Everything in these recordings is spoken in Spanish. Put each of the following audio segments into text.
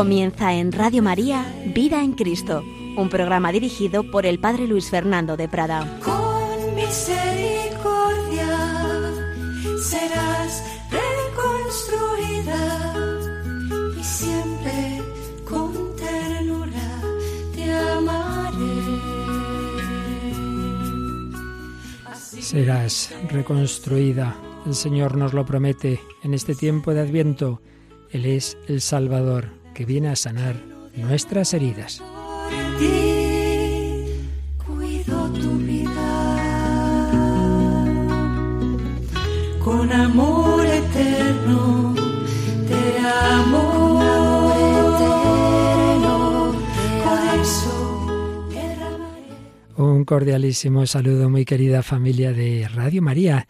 Comienza en Radio María Vida en Cristo, un programa dirigido por el Padre Luis Fernando de Prada. Con misericordia serás reconstruida y siempre con ternura te amaré. Serás reconstruida. El Señor nos lo promete en este tiempo de Adviento. Él es el Salvador que viene a sanar nuestras heridas. Por ti cuido tu vida con amor eterno te amo Un cordialísimo saludo, muy querida familia de Radio María.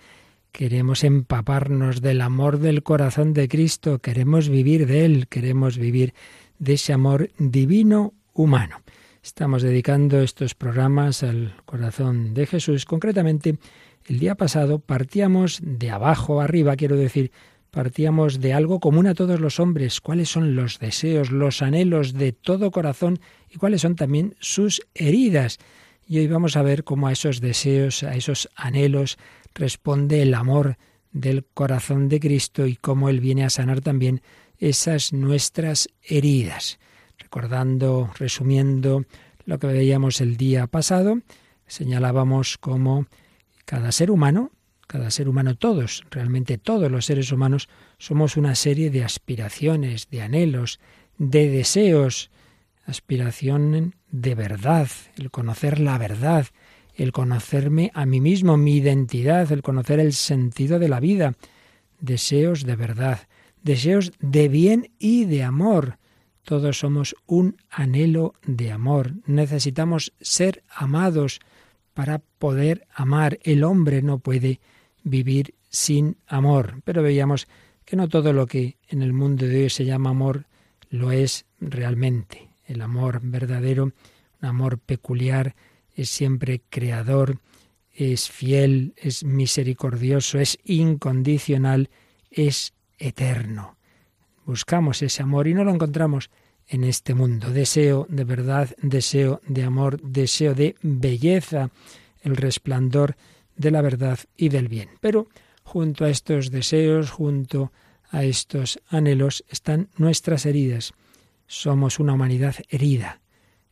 Queremos empaparnos del amor del corazón de Cristo, queremos vivir de Él, queremos vivir de ese amor divino humano. Estamos dedicando estos programas al corazón de Jesús. Concretamente, el día pasado partíamos de abajo arriba, quiero decir, partíamos de algo común a todos los hombres, cuáles son los deseos, los anhelos de todo corazón y cuáles son también sus heridas. Y hoy vamos a ver cómo a esos deseos, a esos anhelos, responde el amor del corazón de Cristo y cómo Él viene a sanar también esas nuestras heridas. Recordando, resumiendo lo que veíamos el día pasado, señalábamos cómo cada ser humano, cada ser humano, todos, realmente todos los seres humanos, somos una serie de aspiraciones, de anhelos, de deseos, aspiración de verdad, el conocer la verdad, el conocerme a mí mismo, mi identidad, el conocer el sentido de la vida, deseos de verdad, deseos de bien y de amor. Todos somos un anhelo de amor. Necesitamos ser amados para poder amar. El hombre no puede vivir sin amor. Pero veíamos que no todo lo que en el mundo de hoy se llama amor lo es realmente. El amor verdadero, un amor peculiar, es siempre creador, es fiel, es misericordioso, es incondicional, es eterno. Buscamos ese amor y no lo encontramos en este mundo. Deseo de verdad, deseo de amor, deseo de belleza, el resplandor de la verdad y del bien. Pero junto a estos deseos, junto a estos anhelos, están nuestras heridas. Somos una humanidad herida,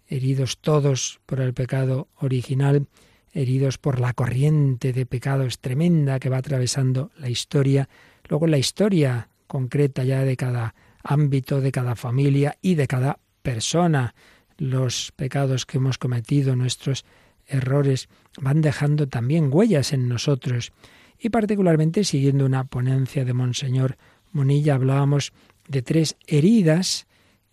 heridos todos por el pecado original, heridos por la corriente de pecados tremenda que va atravesando la historia, luego la historia concreta ya de cada ámbito, de cada familia y de cada persona. Los pecados que hemos cometido, nuestros errores, van dejando también huellas en nosotros. Y particularmente siguiendo una ponencia de Monseñor Monilla hablábamos de tres heridas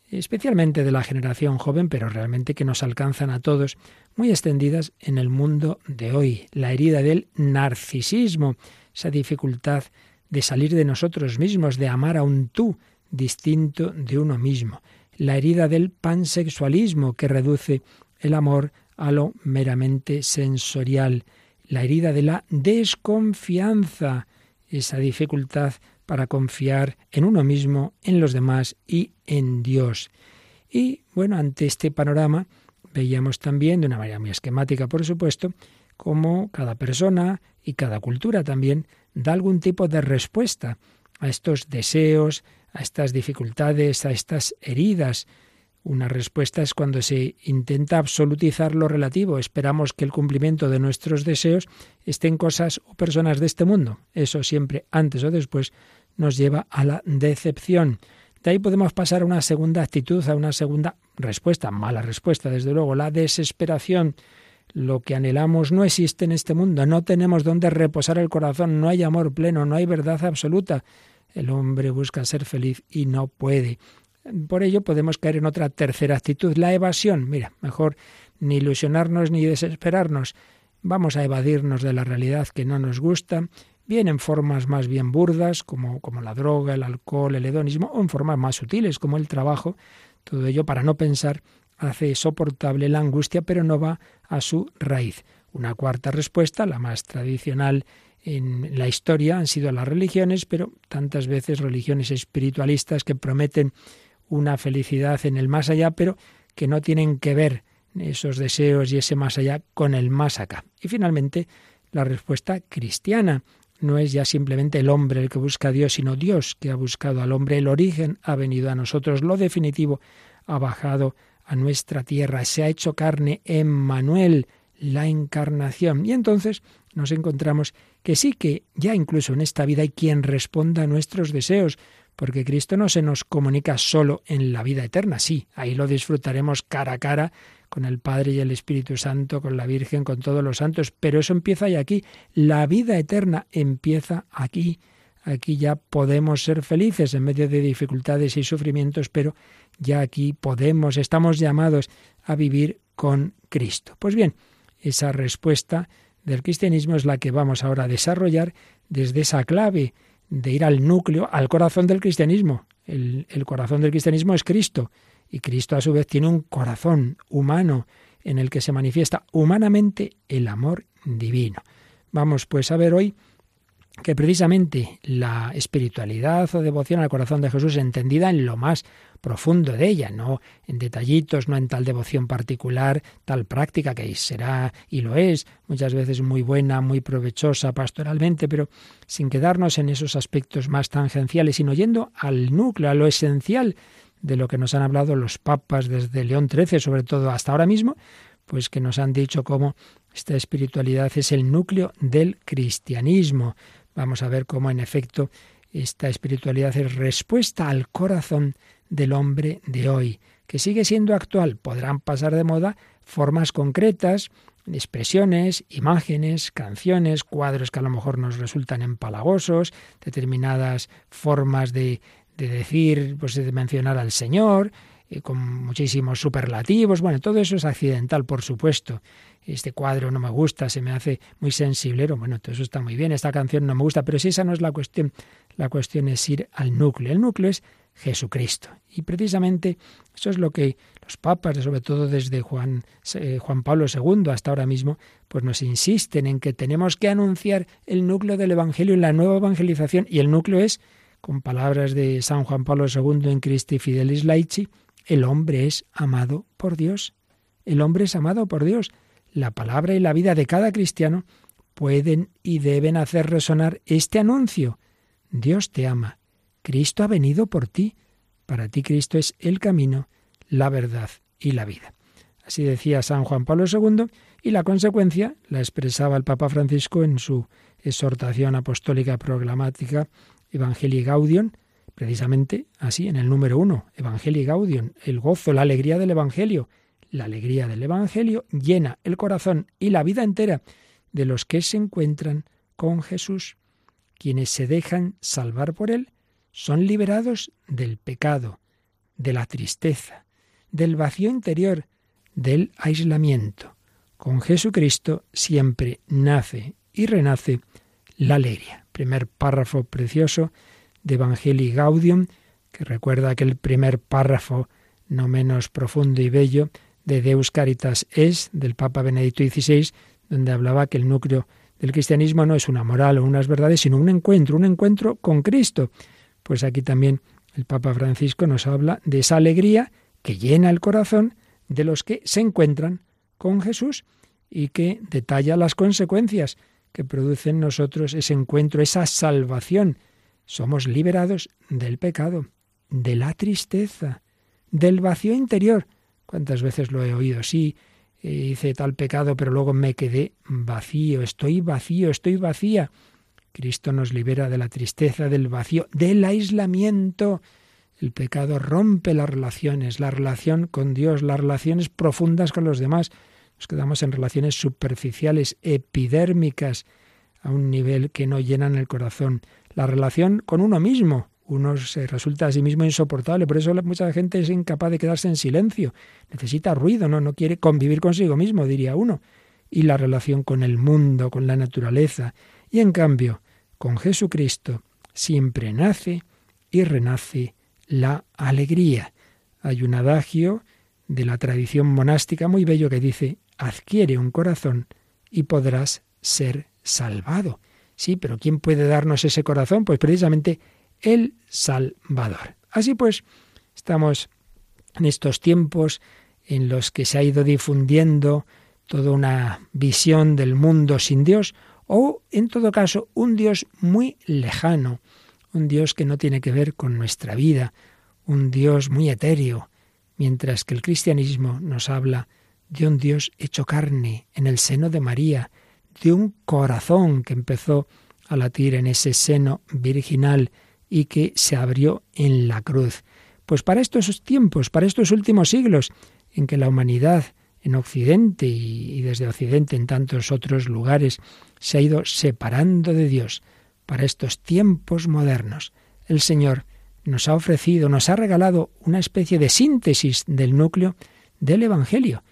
especialmente de la generación joven, pero realmente que nos alcanzan a todos, muy extendidas en el mundo de hoy. La herida del narcisismo, esa dificultad de salir de nosotros mismos, de amar a un tú distinto de uno mismo. La herida del pansexualismo, que reduce el amor a lo meramente sensorial. La herida de la desconfianza, esa dificultad para confiar en uno mismo, en los demás y en Dios. Y bueno, ante este panorama veíamos también, de una manera muy esquemática por supuesto, cómo cada persona y cada cultura también da algún tipo de respuesta a estos deseos, a estas dificultades, a estas heridas. Una respuesta es cuando se intenta absolutizar lo relativo. Esperamos que el cumplimiento de nuestros deseos esté en cosas o personas de este mundo. Eso siempre, antes o después, nos lleva a la decepción. De ahí podemos pasar a una segunda actitud, a una segunda respuesta, mala respuesta, desde luego, la desesperación. Lo que anhelamos no existe en este mundo, no tenemos donde reposar el corazón, no hay amor pleno, no hay verdad absoluta. El hombre busca ser feliz y no puede. Por ello podemos caer en otra tercera actitud, la evasión. Mira, mejor ni ilusionarnos ni desesperarnos. Vamos a evadirnos de la realidad que no nos gusta bien en formas más bien burdas, como, como la droga, el alcohol, el hedonismo, o en formas más sutiles, como el trabajo. Todo ello para no pensar hace soportable la angustia, pero no va a su raíz. Una cuarta respuesta, la más tradicional en la historia, han sido las religiones, pero tantas veces religiones espiritualistas que prometen una felicidad en el más allá, pero que no tienen que ver esos deseos y ese más allá con el más acá. Y finalmente, la respuesta cristiana. No es ya simplemente el hombre el que busca a Dios, sino Dios que ha buscado al hombre. El origen ha venido a nosotros, lo definitivo ha bajado a nuestra tierra, se ha hecho carne en Manuel, la encarnación. Y entonces nos encontramos que sí que ya incluso en esta vida hay quien responda a nuestros deseos, porque Cristo no se nos comunica solo en la vida eterna, sí, ahí lo disfrutaremos cara a cara con el Padre y el Espíritu Santo, con la Virgen, con todos los santos, pero eso empieza ya aquí, la vida eterna empieza aquí. Aquí ya podemos ser felices en medio de dificultades y sufrimientos, pero ya aquí podemos, estamos llamados a vivir con Cristo. Pues bien, esa respuesta del cristianismo es la que vamos ahora a desarrollar desde esa clave de ir al núcleo, al corazón del cristianismo. El, el, corazón del cristianismo es Cristo y Cristo a su vez tiene un corazón humano en el que se manifiesta humanamente el amor divino. Vamos pues a ver hoy que precisamente la espiritualidad o devoción al corazón de Jesús entendida en lo más profundo de ella, no en detallitos, no en tal devoción particular, tal práctica que será y lo es, muchas veces muy buena, muy provechosa pastoralmente, pero sin quedarnos en esos aspectos más tangenciales, sino yendo al núcleo, a lo esencial de lo que nos han hablado los papas desde León XIII, sobre todo hasta ahora mismo, pues que nos han dicho cómo esta espiritualidad es el núcleo del cristianismo. Vamos a ver cómo en efecto esta espiritualidad es respuesta al corazón del hombre de hoy, que sigue siendo actual. Podrán pasar de moda formas concretas, expresiones, imágenes, canciones, cuadros que a lo mejor nos resultan empalagosos, determinadas formas de, de decir, pues de mencionar al Señor, eh, con muchísimos superlativos. Bueno, todo eso es accidental, por supuesto. Este cuadro no me gusta, se me hace muy sensiblero. Bueno, todo eso está muy bien, esta canción no me gusta, pero si esa no es la cuestión, la cuestión es ir al núcleo. El núcleo es Jesucristo. Y precisamente eso es lo que los papas, sobre todo desde Juan, eh, Juan Pablo II hasta ahora mismo, pues nos insisten en que tenemos que anunciar el núcleo del Evangelio en la nueva evangelización. Y el núcleo es, con palabras de San Juan Pablo II en Christi Fidelis Laici, el hombre es amado por Dios. El hombre es amado por Dios. La palabra y la vida de cada cristiano pueden y deben hacer resonar este anuncio. Dios te ama. Cristo ha venido por ti. Para ti Cristo es el camino, la verdad y la vida. Así decía San Juan Pablo II y la consecuencia la expresaba el Papa Francisco en su exhortación apostólica programática Evangelii Gaudium, Precisamente así, en el número uno, Evangelii Gaudium, el gozo, la alegría del Evangelio. La alegría del Evangelio llena el corazón y la vida entera de los que se encuentran con Jesús. Quienes se dejan salvar por Él son liberados del pecado, de la tristeza, del vacío interior, del aislamiento. Con Jesucristo siempre nace y renace la alegría. Primer párrafo precioso de Evangelii Gaudium, que recuerda aquel primer párrafo no menos profundo y bello de Deus Caritas es, del Papa Benedicto XVI, donde hablaba que el núcleo del cristianismo no es una moral o unas verdades, sino un encuentro, un encuentro con Cristo. Pues aquí también el Papa Francisco nos habla de esa alegría que llena el corazón de los que se encuentran con Jesús y que detalla las consecuencias que produce en nosotros ese encuentro, esa salvación somos liberados del pecado, de la tristeza, del vacío interior. ¿Cuántas veces lo he oído? Sí, eh, hice tal pecado, pero luego me quedé vacío, estoy vacío, estoy vacía. Cristo nos libera de la tristeza, del vacío, del aislamiento. El pecado rompe las relaciones, la relación con Dios, las relaciones profundas con los demás. Nos quedamos en relaciones superficiales, epidérmicas, a un nivel que no llenan el corazón la relación con uno mismo. Uno se resulta a sí mismo insoportable, por eso mucha gente es incapaz de quedarse en silencio, necesita ruido, no, no quiere convivir consigo mismo, diría uno. Y la relación con el mundo, con la naturaleza. Y en cambio, con Jesucristo siempre nace y renace la alegría. Hay un adagio de la tradición monástica muy bello que dice, adquiere un corazón y podrás ser salvado. Sí, pero ¿quién puede darnos ese corazón? Pues precisamente el Salvador. Así pues, Estamos en estos tiempos en los que se ha ido difundiendo toda una visión del mundo sin Dios o, en todo caso, un Dios muy lejano, un Dios que no tiene que ver con nuestra vida, un Dios muy etéreo, mientras que el cristianismo nos habla de un Dios hecho carne en el seno de María, de un corazón que empezó a latir en ese seno virginal y que se abrió en la cruz. Pues para estos tiempos, para estos últimos siglos, en que la humanidad en Occidente y, desde Occidente en tantos otros lugares se ha ido separando de Dios, para estos tiempos modernos, el Señor nos ha ofrecido, nos ha regalado una especie de síntesis del núcleo del Evangelio.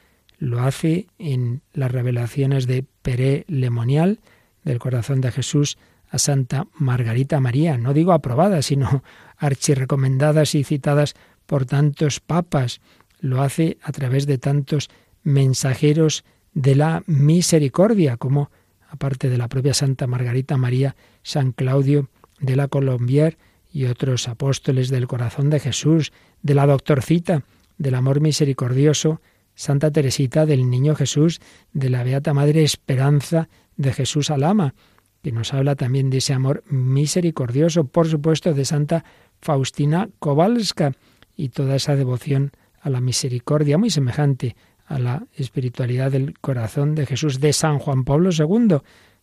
Lo hace en las revelaciones de Pere Lemonial, del corazón de Jesús, a Santa Margarita María, no digo aprobadas, sino archirecomendadas y citadas por tantos papas. Lo hace a través de tantos mensajeros de la misericordia, como aparte de la propia Santa Margarita María, San Claudio de la Colombier y otros apóstoles del corazón de Jesús, de la doctorcita del amor misericordioso, Santa Teresita del Niño Jesús, de la Beata Madre Esperanza de Jesús Alama, que nos habla también de ese amor misericordioso, por supuesto, de Santa Faustina Kowalska y toda esa devoción a la misericordia muy semejante a la espiritualidad del corazón de Jesús de San Juan Pablo II,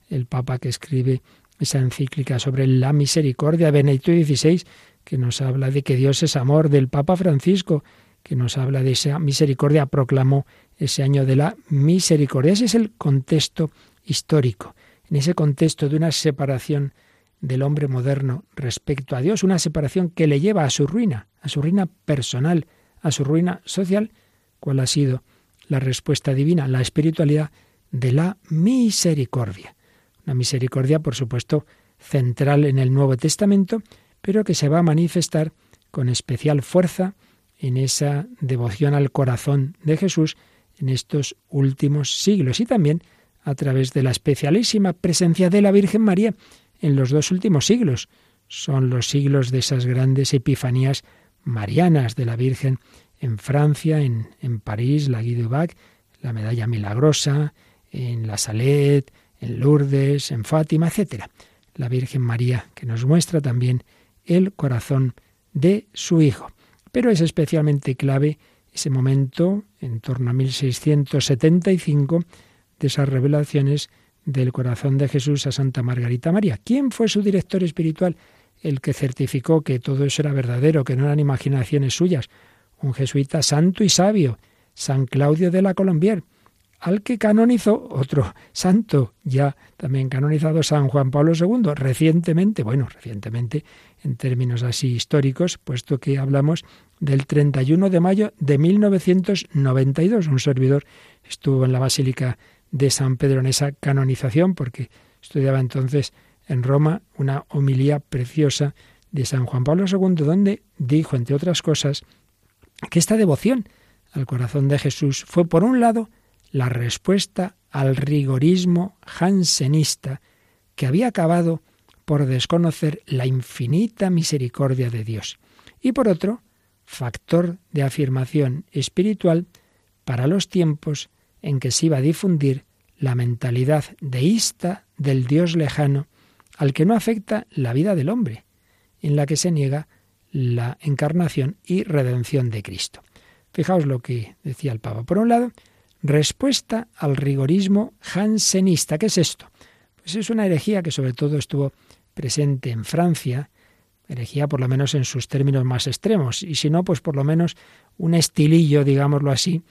el Papa que escribe esa encíclica sobre la misericordia, Benedicto XVI, que nos habla de que Dios es amor, del Papa Francisco, que nos habla de esa misericordia, proclamó ese año de la misericordia. Ese es el contexto histórico. En ese contexto de una separación del hombre moderno respecto a Dios, una separación que le lleva a su ruina, a su ruina personal, a su ruina social, ¿cuál ha sido la respuesta divina? La espiritualidad de la misericordia. Una misericordia, por supuesto, central en el Nuevo Testamento, pero que se va a manifestar con especial fuerza en esa devoción al corazón de Jesús en estos últimos siglos y también a través de la especialísima presencia de la Virgen María en los dos últimos siglos. Son los siglos de esas grandes epifanías marianas de la Virgen en Francia, en, en París, la Guy Bac, la medalla milagrosa, en la Salette, en Lourdes, en Fátima, etc. La Virgen María, que nos muestra también el corazón de su Hijo. Pero es especialmente clave ese momento, en torno a 1675, de esas revelaciones del corazón de Jesús a Santa Margarita María. ¿Quién fue su director espiritual? El que certificó que todo eso era verdadero, que no eran imaginaciones suyas. Un jesuita santo y sabio, San Claudio de la Colombier, al que canonizó otro santo, ya también canonizado San Juan Pablo II, recientemente, bueno, recientemente en términos así históricos, puesto que hablamos del 31 de mayo de 1992. Un servidor estuvo en la Basílica de San Pedro en esa canonización, porque estudiaba entonces en Roma una homilía preciosa de San Juan Pablo II, donde dijo, entre otras cosas, que esta devoción al corazón de Jesús fue, por un lado, la respuesta al rigorismo jansenista que había acabado por desconocer la infinita misericordia de Dios, y por otro, factor de afirmación espiritual para los tiempos en que se iba a difundir la mentalidad deísta del Dios lejano al que no afecta la vida del hombre, en la que se niega la encarnación y redención de Cristo. Fijaos lo que decía el Papa. Por un lado, respuesta al rigorismo jansenista. ¿Qué es esto? Pues es una herejía que sobre todo estuvo presente en Francia, herejía por lo menos en sus términos más extremos, y si no, pues por lo menos un estilillo, digámoslo así,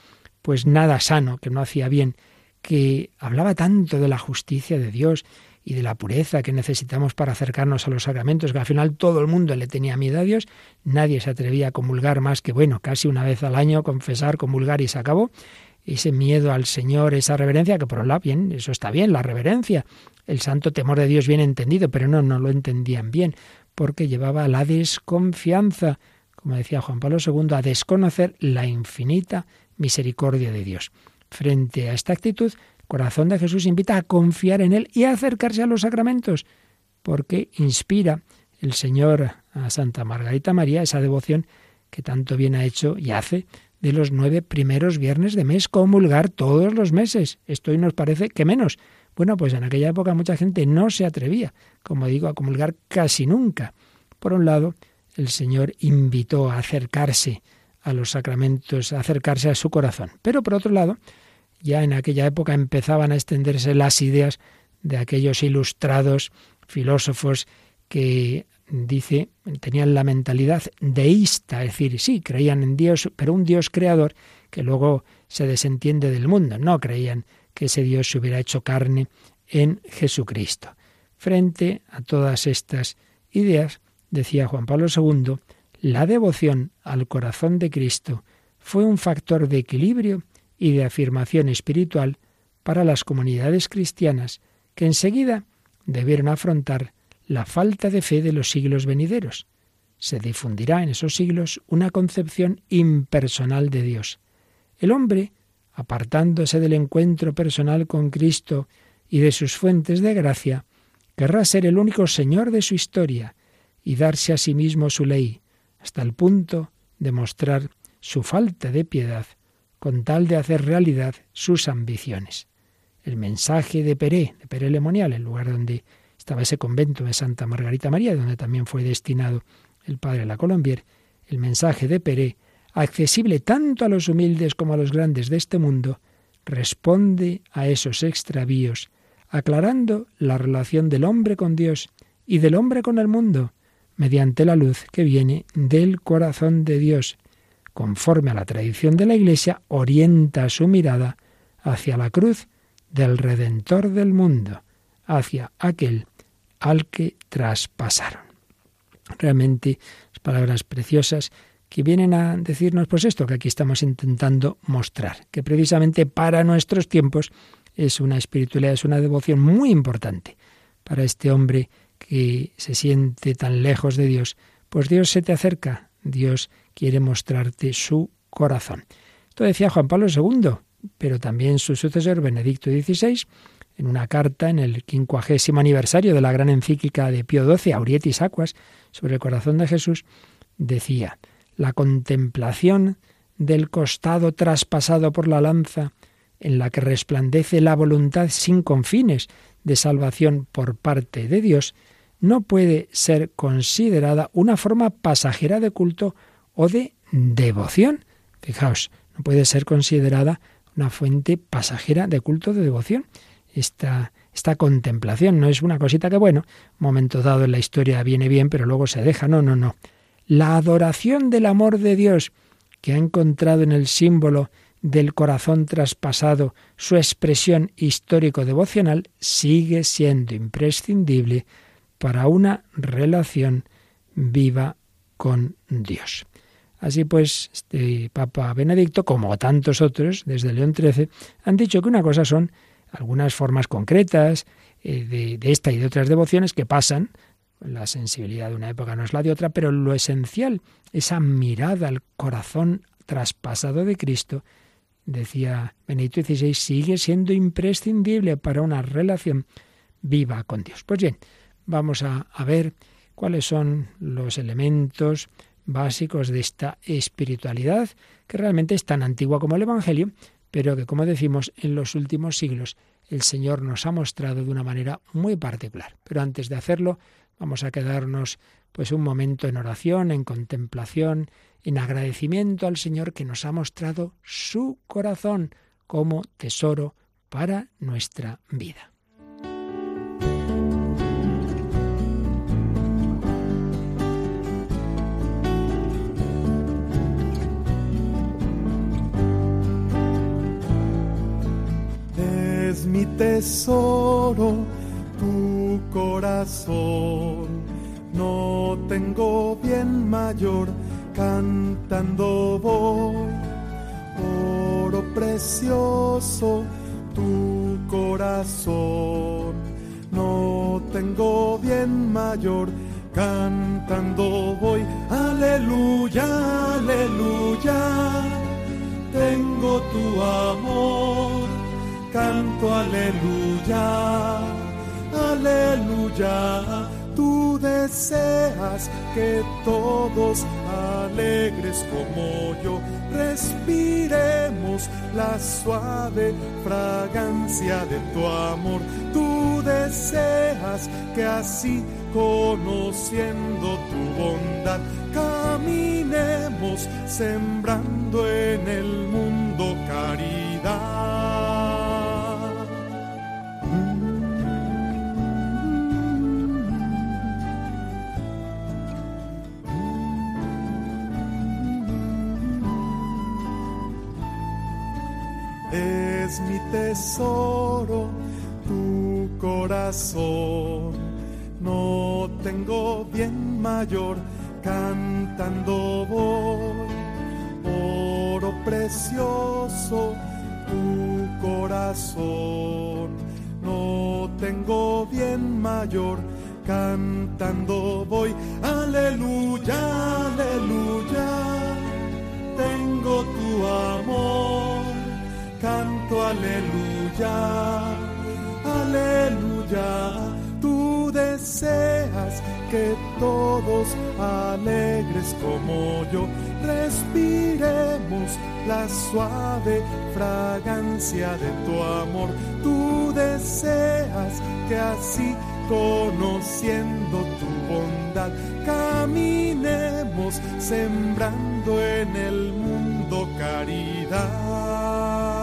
pues nada sano, que no hacía bien, que hablaba tanto de la justicia de Dios y de la pureza que necesitamos para acercarnos a los sacramentos, que al final todo el mundo le tenía miedo a Dios, nadie se atrevía a comulgar más que, bueno, casi una vez al año, confesar, comulgar y se acabó. Ese miedo al Señor, esa reverencia, que por un lado, bien, eso está bien, la reverencia, el santo temor de Dios bien entendido, pero no, no lo entendían bien, porque llevaba a la desconfianza, como decía Juan Pablo II, a desconocer la infinita misericordia de Dios. Frente a esta actitud, el corazón de Jesús invita a confiar en Él y a acercarse a los sacramentos, porque inspira el Señor a Santa Margarita María esa devoción que tanto bien ha hecho y hace de los nueve primeros viernes de mes, comulgar todos los meses. Esto hoy nos parece que menos. Bueno, pues en aquella época mucha gente no se atrevía, como digo, a comulgar casi nunca. Por un lado, el Señor invitó a acercarse a los sacramentos, a acercarse a su corazón. Pero por otro lado, ya en aquella época empezaban a extenderse las ideas de aquellos ilustrados filósofos que dice, tenían la mentalidad deísta, es decir, sí, creían en Dios, pero un Dios creador que luego se desentiende del mundo. No creían que ese Dios se hubiera hecho carne en Jesucristo. Frente a todas estas ideas, decía Juan Pablo II, la devoción al corazón de Cristo fue un factor de equilibrio y de afirmación espiritual para las comunidades cristianas que enseguida debieron afrontar la falta de fe de los siglos venideros. Se difundirá en esos siglos una concepción impersonal de Dios. El hombre, apartándose del encuentro personal con Cristo y de sus fuentes de gracia, querrá ser el único Señor de su historia y darse a sí mismo su ley, hasta el punto de mostrar su falta de piedad con tal de hacer realidad sus ambiciones. El mensaje de Peré, de Peré Lemonial, el lugar donde estaba ese convento de Santa Margarita María, donde también fue destinado el padre La Colombier, el mensaje de Peré, accesible tanto a los humildes como a los grandes de este mundo, responde a esos extravíos, aclarando la relación del hombre con Dios y del hombre con el mundo, mediante la luz que viene del corazón de Dios. Conforme a la tradición de la Iglesia, orienta su mirada hacia la cruz del Redentor del mundo, hacia aquel al que traspasaron. Realmente, palabras preciosas que vienen a decirnos pues esto que aquí estamos intentando mostrar, que precisamente para nuestros tiempos es una espiritualidad, es una devoción muy importante para este hombre que se siente tan lejos de Dios, pues Dios se te acerca, Dios quiere mostrarte su corazón. Esto decía Juan Pablo II, pero también su sucesor Benedicto XVI en una carta en el quincuagésimo aniversario de la gran encíclica de Pío XII, Aurietis Aquas, sobre el corazón de Jesús, decía, la contemplación del costado traspasado por la lanza, en la que resplandece la voluntad sin confines de salvación por parte de Dios, no puede ser considerada una forma pasajera de culto o de devoción. Fijaos, no puede ser considerada una fuente pasajera de culto de devoción esta, esta contemplación. No es una cosita que, bueno, momento dado en la historia viene bien, pero luego se deja. No, no, no. La adoración del amor de Dios que ha encontrado en el símbolo del corazón traspasado su expresión histórico-devocional sigue siendo imprescindible para una relación viva con Dios. Así pues, este Papa Benedicto, como tantos otros desde León XIII, han dicho que una cosa son algunas formas concretas eh, de, esta y de otras devociones que pasan. La sensibilidad de una época no es la de otra, pero lo esencial, esa mirada al corazón traspasado de Cristo, decía Benito XVI, sigue siendo imprescindible para una relación viva con Dios. Pues bien, vamos a, ver cuáles son los elementos básicos de esta espiritualidad, que realmente es tan antigua como el Evangelio, pero que, como decimos, en los últimos siglos el Señor nos ha mostrado de una manera muy particular. Pero antes de hacerlo, vamos a quedarnos pues un momento en oración, en contemplación, en agradecimiento al Señor que nos ha mostrado su corazón como tesoro para nuestra vida. Tesoro, tu corazón. No tengo bien mayor, cantando voy. Oro precioso, tu corazón. No tengo bien mayor, cantando voy. Aleluya, aleluya. Tengo tu amor canto aleluya, aleluya. Tú deseas que todos alegres como yo, respiremos la suave fragancia de tu amor. Tú deseas que así, conociendo tu bondad, caminemos sembrando en el mundo caridad. Tesoro, tu corazón. No tengo bien mayor, cantando voy. Oro precioso, tu corazón. No tengo bien mayor, cantando voy. Aleluya, aleluya. Tengo tu amor aleluya, aleluya. Tú deseas que todos alegres como yo respiremos la suave fragancia de tu amor. Tú deseas que así conociendo tu bondad caminemos sembrando en el mundo caridad.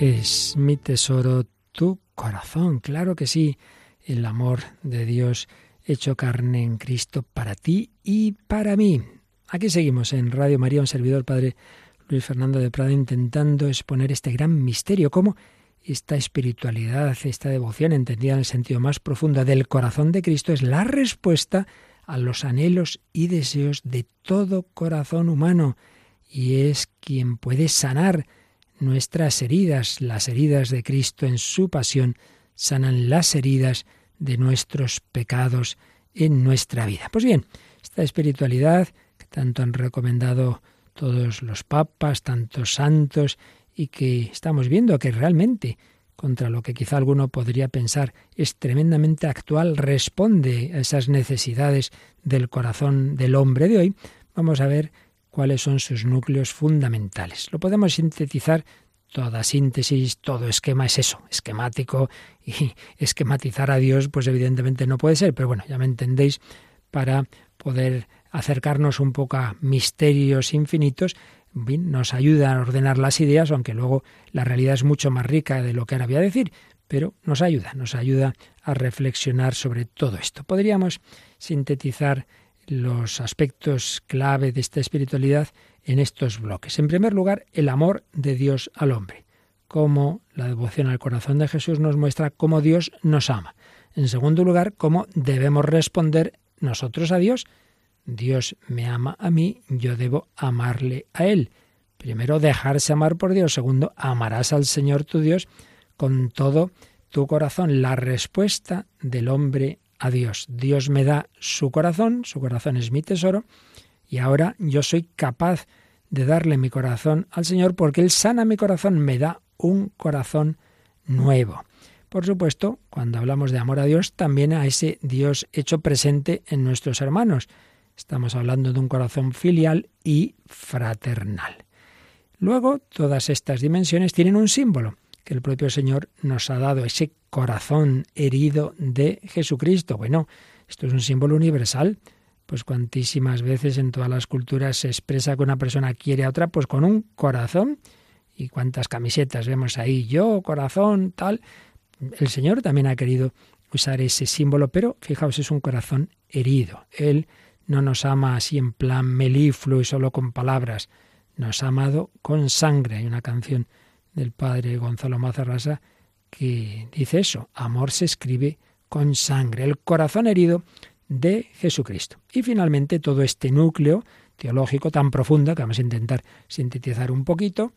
Es mi tesoro tu corazón, claro que sí, el amor de Dios hecho carne en Cristo para ti y para mí. Aquí seguimos en Radio María, un servidor Padre Luis Fernando de Prada, intentando exponer este gran misterio, cómo esta espiritualidad, esta devoción entendida en el sentido más profundo del corazón de Cristo es la respuesta a los anhelos y deseos de todo corazón humano y es quien puede sanar nuestras heridas, las heridas de Cristo en su pasión, sanan las heridas de nuestros pecados en nuestra vida. Pues bien, esta espiritualidad que tanto han recomendado todos los papas, tantos santos, y que estamos viendo que realmente, contra lo que quizá alguno podría pensar, es tremendamente actual, responde a esas necesidades del corazón del hombre de hoy, vamos a ver cuáles son sus núcleos fundamentales. Lo podemos sintetizar toda síntesis, todo esquema es eso, esquemático y esquematizar a Dios, pues evidentemente no puede ser, pero bueno, ya me entendéis, para poder acercarnos un poco a misterios infinitos, nos ayuda a ordenar las ideas, aunque luego la realidad es mucho más rica de lo que ahora voy a decir, pero nos ayuda, nos ayuda a reflexionar sobre todo esto. Podríamos sintetizar los aspectos clave de esta espiritualidad en estos bloques. En primer lugar, el amor de Dios al hombre, cómo la devoción al corazón de Jesús nos muestra cómo Dios nos ama. En segundo lugar, cómo debemos responder nosotros a Dios. Dios me ama a mí, yo debo amarle a Él. Primero, dejarse amar por Dios. Segundo, amarás al Señor tu Dios con todo tu corazón. La respuesta del hombre a Dios. Dios me da su corazón, su corazón es mi tesoro, y ahora yo soy capaz de darle mi corazón al Señor porque Él sana mi corazón, me da un corazón nuevo. Por supuesto, cuando hablamos de amor a Dios, también a ese Dios hecho presente en nuestros hermanos. Estamos hablando de un corazón filial y fraternal. Luego, todas estas dimensiones tienen un símbolo que el propio Señor nos ha dado, ese corazón herido de Jesucristo. Bueno, esto es un símbolo universal, pues cuantísimas veces en todas las culturas se expresa que una persona quiere a otra, pues con un corazón. Y cuántas camisetas vemos ahí, yo, corazón, tal. El Señor también ha querido usar ese símbolo, pero fijaos, es un corazón herido. Él no nos ama así en plan melifluo y solo con palabras, nos ha amado con sangre. Hay una canción del padre Gonzalo Mazarrasa que dice eso, amor se escribe con sangre, el corazón herido de Jesucristo. Y finalmente todo este núcleo teológico tan profundo, que vamos a intentar sintetizar un poquito,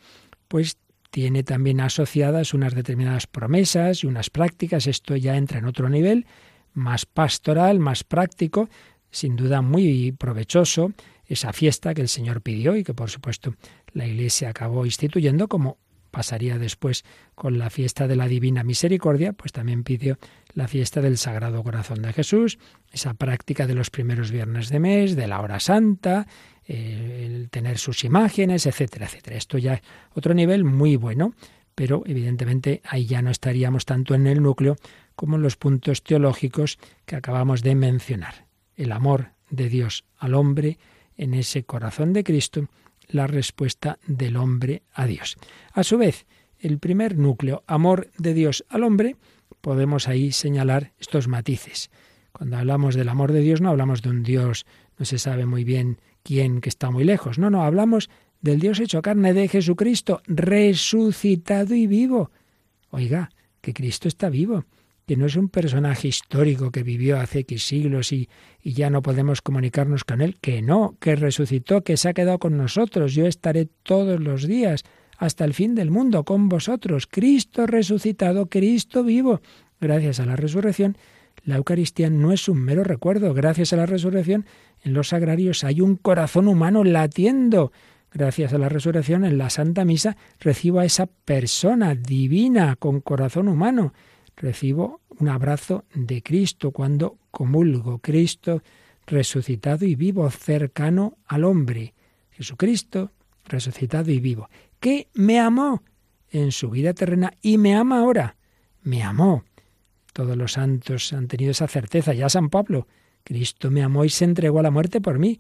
pues tiene también asociadas unas determinadas promesas y unas prácticas. Esto ya entra en otro nivel, más pastoral, más práctico, sin duda muy provechoso, esa fiesta que el Señor pidió y que por supuesto la Iglesia acabó instituyendo como pasaría después con la fiesta de la Divina Misericordia, pues también pidió la fiesta del Sagrado Corazón de Jesús, esa práctica de los primeros viernes de mes, de la hora santa, eh, el tener sus imágenes, etcétera, etcétera. Esto ya es otro nivel muy bueno, pero evidentemente ahí ya no estaríamos tanto en el núcleo como en los puntos teológicos que acabamos de mencionar. El amor de Dios al hombre en ese corazón de Cristo, la respuesta del hombre a Dios. A su vez, el primer núcleo, amor de Dios al hombre, podemos ahí señalar estos matices. Cuando hablamos del amor de Dios no hablamos de un Dios, no se sabe muy bien quién que está muy lejos. No, no, hablamos del Dios hecho carne de Jesucristo, resucitado y vivo. Oiga, que Cristo está vivo, que no es un personaje histórico que vivió hace X siglos y, ya no podemos comunicarnos con él, que no, que resucitó, que se ha quedado con nosotros. Yo estaré todos los días hasta el fin del mundo con vosotros. Cristo resucitado, Cristo vivo. Gracias a la resurrección, la Eucaristía no es un mero recuerdo. Gracias a la resurrección, en los sagrarios hay un corazón humano latiendo. Gracias a la resurrección, en la Santa Misa recibo a esa persona divina con corazón humano. Recibo un abrazo de Cristo cuando comulgo. Cristo resucitado y vivo, cercano al hombre. Jesucristo resucitado y vivo que me amó en su vida terrena y me ama ahora. Me amó. Todos los santos han tenido esa certeza. Ya San Pablo, Cristo me amó y se entregó a la muerte por mí.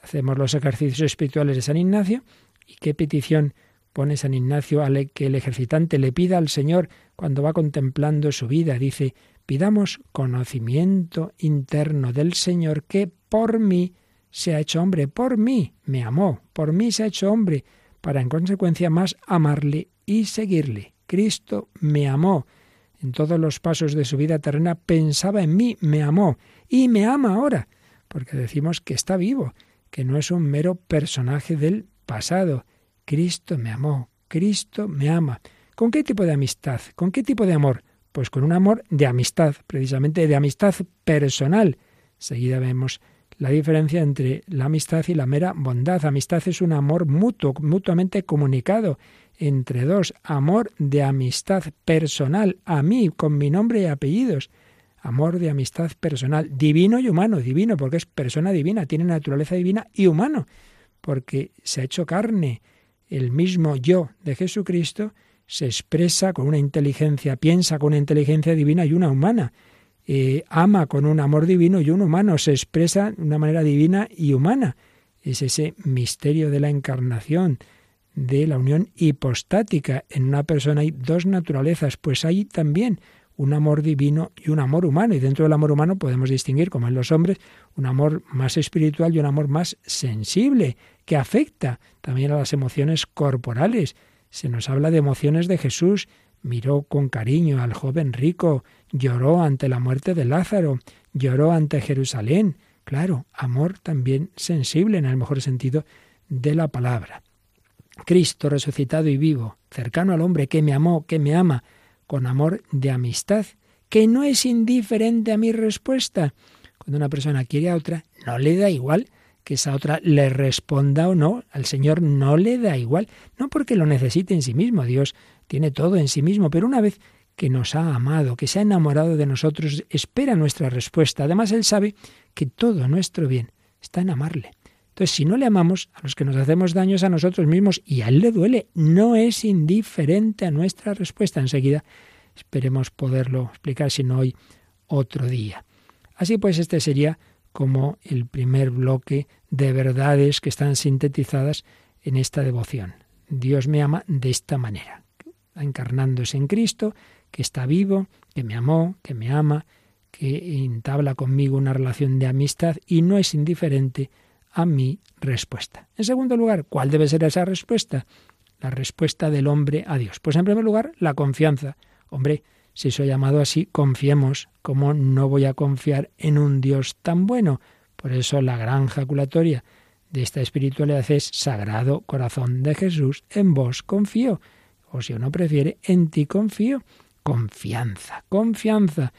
Hacemos los ejercicios espirituales de San Ignacio. ¿Y qué petición pone San Ignacio a que el ejercitante le pida al Señor cuando va contemplando su vida? Dice, pidamos conocimiento interno del Señor que por mí se ha hecho hombre, por mí me amó, por mí se ha hecho hombre para en consecuencia más amarle y seguirle. Cristo me amó. En todos los pasos de su vida terrena pensaba en mí, me amó y me ama ahora, porque decimos que está vivo, que no es un mero personaje del pasado. Cristo me amó, Cristo me ama. ¿Con qué tipo de amistad? ¿Con qué tipo de amor? Pues con un amor de amistad, precisamente de amistad personal. Seguida vemos la diferencia entre la amistad y la mera bondad. Amistad es un amor mutuo, mutuamente comunicado entre dos. Amor de amistad personal, a mí, con mi nombre y apellidos. Amor de amistad personal, divino y humano, divino porque es persona divina, tiene naturaleza divina y humano, porque se ha hecho carne. El mismo yo de Jesucristo se expresa con una inteligencia, piensa con una inteligencia divina y una humana eh, ama con un amor divino y un humano, se expresa de una manera divina y humana. Es ese misterio de la encarnación, de la unión hipostática. En una persona hay dos naturalezas, pues hay también un amor divino y un amor humano. Y dentro del amor humano podemos distinguir, como en los hombres, un amor más espiritual y un amor más sensible, que afecta también a las emociones corporales. Se nos habla de emociones de Jesús, miró con cariño al joven rico, lloró ante la muerte de Lázaro, lloró ante Jerusalén. Claro, amor también sensible en el mejor sentido de la palabra. Cristo resucitado y vivo, cercano al hombre que me amó, que me ama, con amor de amistad, que no es indiferente a mi respuesta. Cuando una persona quiere a otra, no le da igual que esa otra le responda o no, al Señor no le da igual, no porque lo necesite en sí mismo, Dios tiene todo en sí mismo, pero una vez que nos ha amado, que se ha enamorado de nosotros, espera nuestra respuesta. Además, Él sabe que todo nuestro bien está en amarle. Entonces, si no le amamos, a los que nos hacemos daños a nosotros mismos, y a Él le duele, no es indiferente a nuestra respuesta. Enseguida esperemos poderlo explicar, si no hoy, otro día. Así pues, este sería como el primer bloque de verdades que están sintetizadas en esta devoción. Dios me ama de esta manera encarnándose en Cristo, que está vivo, que me amó, que me ama, que entabla conmigo una relación de amistad y no es indiferente a mi respuesta. En segundo lugar, ¿cuál debe ser esa respuesta? La respuesta del hombre a Dios. Pues en primer lugar, la confianza. Hombre, si soy llamado así, confiemos. ¿Cómo no voy a confiar en un Dios tan bueno? Por eso la gran jaculatoria de esta espiritualidad es Sagrado Corazón de Jesús, en vos confío o si uno prefiere, en ti confío. Confianza, confianza,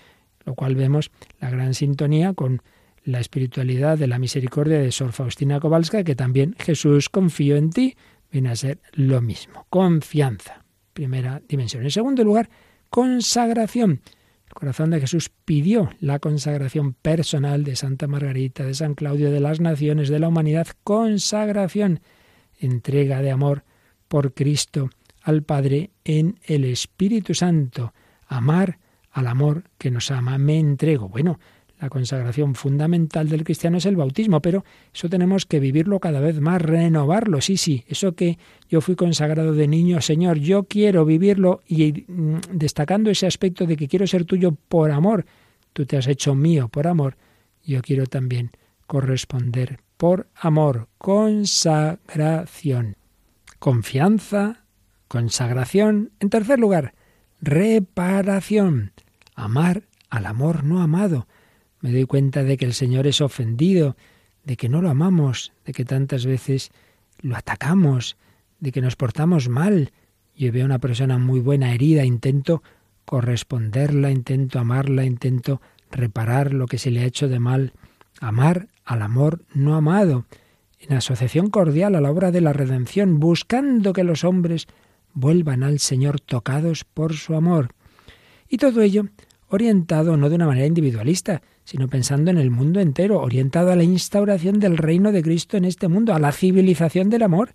lo cual vemos la gran sintonía con la espiritualidad de la misericordia de Sor Faustina Kowalska, que también Jesús confío en ti, viene a ser lo mismo. Confianza, primera dimensión. En segundo lugar, consagración. El corazón de Jesús pidió la consagración personal de Santa Margarita, de San Claudio, de las naciones, de la humanidad. Consagración, entrega de amor por Cristo al Padre en el Espíritu Santo. Amar al amor que nos ama. Me entrego. Bueno, la consagración fundamental del cristiano es el bautismo, pero eso tenemos que vivirlo cada vez más, renovarlo. Sí, sí, eso que yo fui consagrado de niño, Señor, yo quiero vivirlo y mm, destacando ese aspecto de que quiero ser tuyo por amor. Tú te has hecho mío por amor, yo quiero también corresponder por amor, consagración, confianza, consagración. En tercer lugar, reparación, amar al amor no amado me doy cuenta de que el Señor es ofendido, de que no lo amamos, de que tantas veces lo atacamos, de que nos portamos mal. Yo veo a una persona muy buena herida, intento corresponderla, intento amarla, intento reparar lo que se le ha hecho de mal, amar al amor no amado, en asociación cordial a la obra de la redención, buscando que los hombres vuelvan al Señor tocados por su amor. Y todo ello orientado no de una manera individualista, sino pensando en el mundo entero, orientado a la instauración del reino de Cristo en este mundo, a la civilización del amor.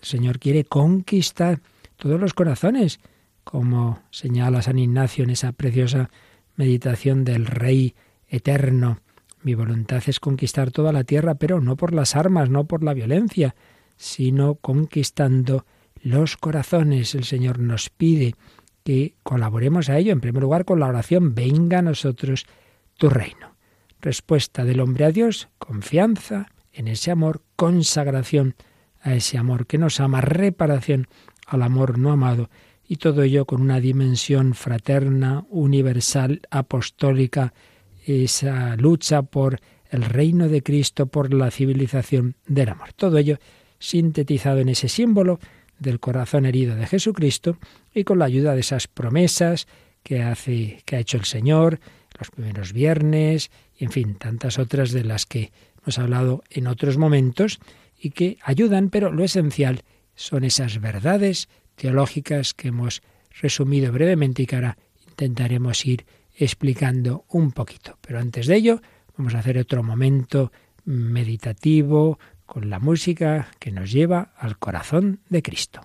El Señor quiere conquistar todos los corazones, como señala San Ignacio en esa preciosa meditación del Rey eterno. Mi voluntad es conquistar toda la tierra, pero no por las armas, no por la violencia, sino conquistando los corazones. El Señor nos pide que colaboremos a ello, en primer lugar con la oración, venga a nosotros tu reino. Respuesta del hombre a Dios, confianza en ese amor, consagración a ese amor que nos ama, reparación al amor no amado, y todo ello con una dimensión fraterna, universal, apostólica, esa lucha por el reino de Cristo, por la civilización del amor. Todo ello sintetizado en ese símbolo del corazón herido de Jesucristo y con la ayuda de esas promesas que hace que ha hecho el Señor los primeros viernes en fin, tantas otras de las que hemos hablado en otros momentos y que ayudan, pero lo esencial son esas verdades teológicas que hemos resumido brevemente y que ahora intentaremos ir explicando un poquito. Pero antes de ello, vamos a hacer otro momento meditativo con la música que nos lleva al corazón de Cristo.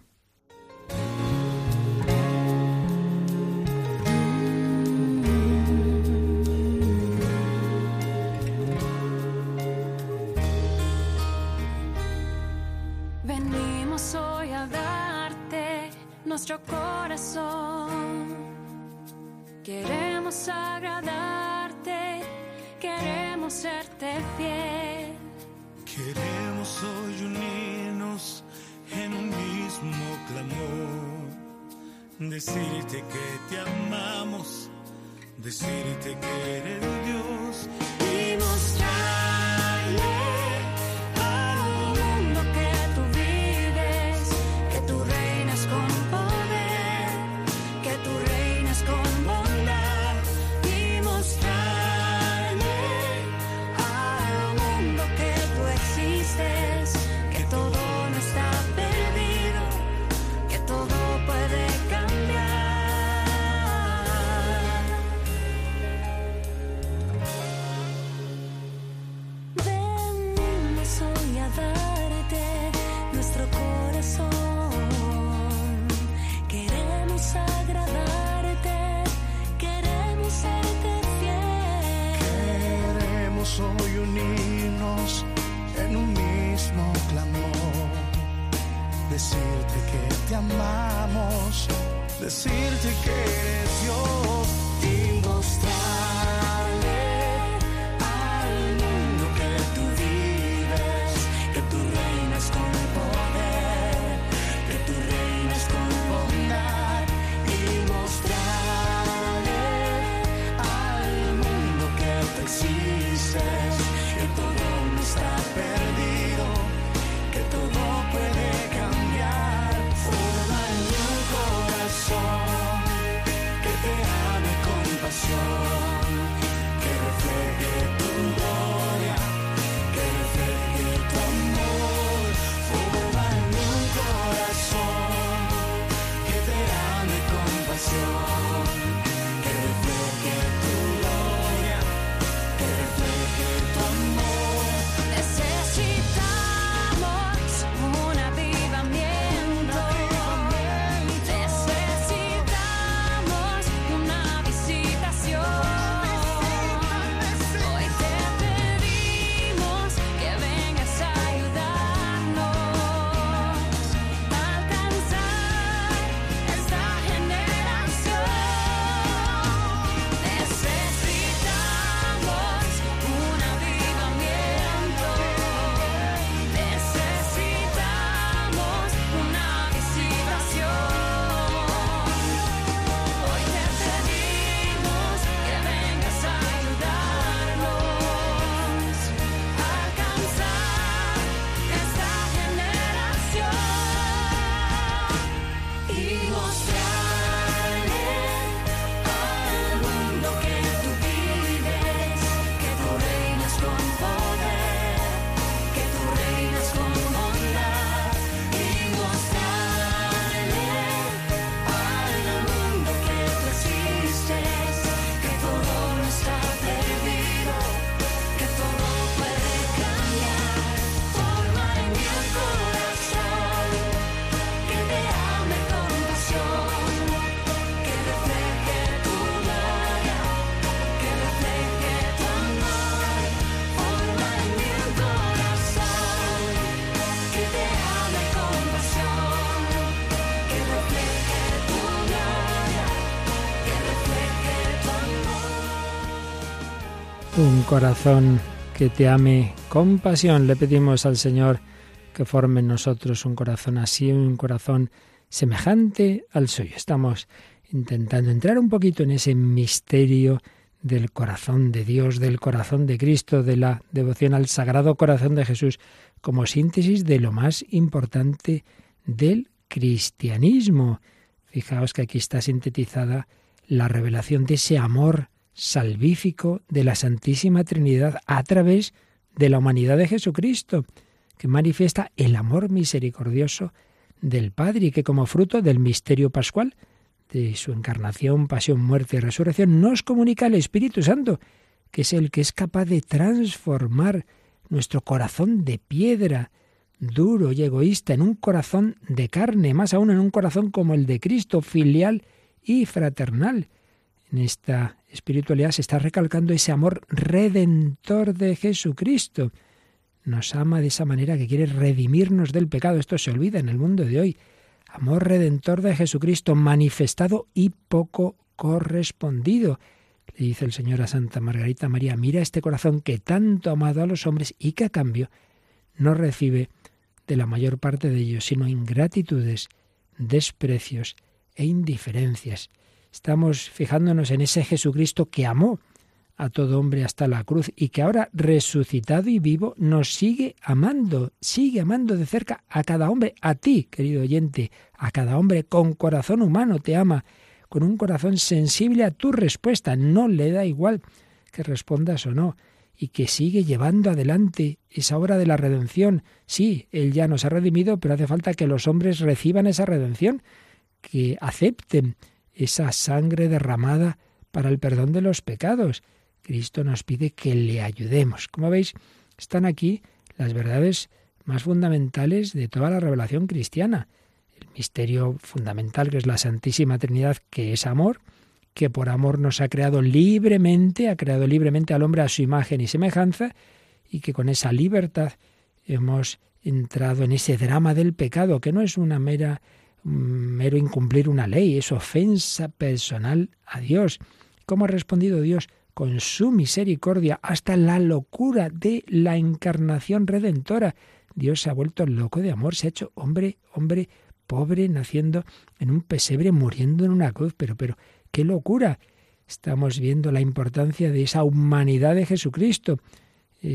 Nuestro corazón. Queremos agradarte, queremos serte fiel. Queremos hoy unirnos en un mismo clamor. Decirte que te amamos, decirte que eres Dios y mostrarle corazón que te ame con pasión. Le pedimos al Señor que forme en nosotros un corazón así, un corazón semejante al suyo. Estamos intentando entrar un poquito en ese misterio del corazón de Dios, del corazón de Cristo, de la devoción al Sagrado Corazón de Jesús, como síntesis de lo más importante del cristianismo. Fijaos que aquí está sintetizada la revelación de ese amor salvífico de la Santísima Trinidad a través de la humanidad de Jesucristo, que manifiesta el amor misericordioso del Padre y que como fruto del misterio pascual, de su encarnación, pasión, muerte y resurrección, nos comunica el Espíritu Santo, que es el que es capaz de transformar nuestro corazón de piedra, duro y egoísta, en un corazón de carne, más aún en un corazón como el de Cristo, filial y fraternal. En esta espiritualidad se está recalcando ese amor redentor de Jesucristo. Nos ama de esa manera que quiere redimirnos del pecado. Esto se olvida en el mundo de hoy. Amor redentor de Jesucristo manifestado y poco correspondido. Le dice el Señor a Santa Margarita María, mira este corazón que tanto ha amado a los hombres y que a cambio no recibe de la mayor parte de ellos, sino ingratitudes, desprecios e indiferencias. Estamos fijándonos en ese Jesucristo que amó a todo hombre hasta la cruz y que ahora resucitado y vivo nos sigue amando, sigue amando de cerca a cada hombre, a ti, querido oyente, a cada hombre con corazón humano te ama, con un corazón sensible a tu respuesta, no le da igual que respondas o no, y que sigue llevando adelante esa obra de la redención. Sí, Él ya nos ha redimido, pero hace falta que los hombres reciban esa redención, que acepten esa sangre derramada para el perdón de los pecados. Cristo nos pide que le ayudemos. Como veis, están aquí las verdades más fundamentales de toda la revelación cristiana. El misterio fundamental que es la Santísima Trinidad, que es amor, que por amor nos ha creado libremente, ha creado libremente al hombre a su imagen y semejanza, y que con esa libertad hemos entrado en ese drama del pecado, que no es una mera mero incumplir una ley, es ofensa personal a Dios. ¿Cómo ha respondido Dios? Con su misericordia hasta la locura de la encarnación redentora. Dios se ha vuelto loco de amor, se ha hecho hombre, hombre pobre, naciendo en un pesebre, muriendo en una cruz. Pero, pero, qué locura. Estamos viendo la importancia de esa humanidad de Jesucristo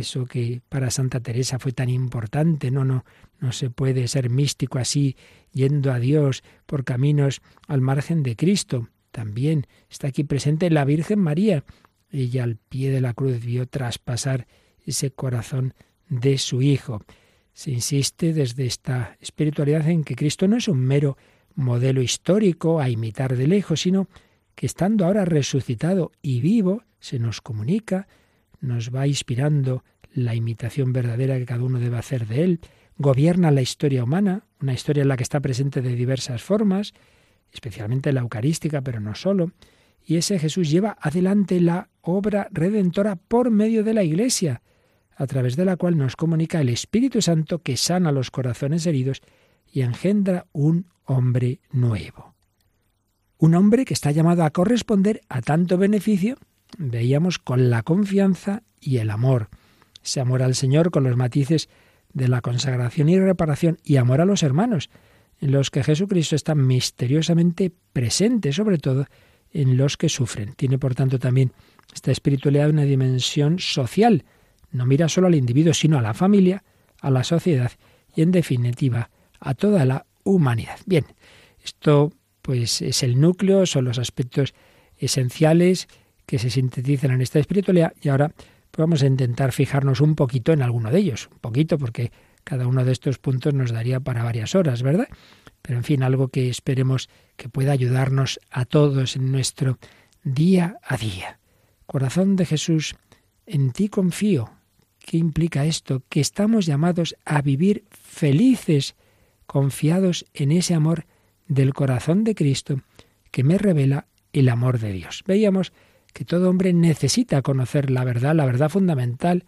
eso que para Santa Teresa fue tan importante, no, no, no se puede ser místico así, yendo a Dios por caminos al margen de Cristo. También está aquí presente la Virgen María. Ella al pie de la cruz vio traspasar ese corazón de su Hijo. Se insiste desde esta espiritualidad en que Cristo no es un mero modelo histórico a imitar de lejos, sino que estando ahora resucitado y vivo, se nos comunica, nos va inspirando la imitación verdadera que cada uno debe hacer de él, gobierna la historia humana, una historia en la que está presente de diversas formas, especialmente la eucarística, pero no solo, y ese Jesús lleva adelante la obra redentora por medio de la Iglesia, a través de la cual nos comunica el Espíritu Santo que sana los corazones heridos y engendra un hombre nuevo. Un hombre que está llamado a corresponder a tanto beneficio veíamos con la confianza y el amor. Ese amor al Señor con los matices de la consagración y reparación y amor a los hermanos, en los que Jesucristo está misteriosamente presente, sobre todo en los que sufren. Tiene, por tanto, también esta espiritualidad una dimensión social. No mira solo al individuo, sino a la familia, a la sociedad y, en definitiva, a toda la humanidad. Bien, esto pues es el núcleo, son los aspectos esenciales que se sintetizan en esta espiritualidad y ahora vamos a intentar fijarnos un poquito en alguno de ellos, un poquito porque cada uno de estos puntos nos daría para varias horas, ¿verdad? Pero en fin, algo que esperemos que pueda ayudarnos a todos en nuestro día a día. Corazón de Jesús, en ti confío. ¿Qué implica esto? Que estamos llamados a vivir felices, confiados en ese amor del corazón de Cristo que me revela el amor de Dios. Veíamos que todo hombre necesita conocer la verdad, la verdad fundamental,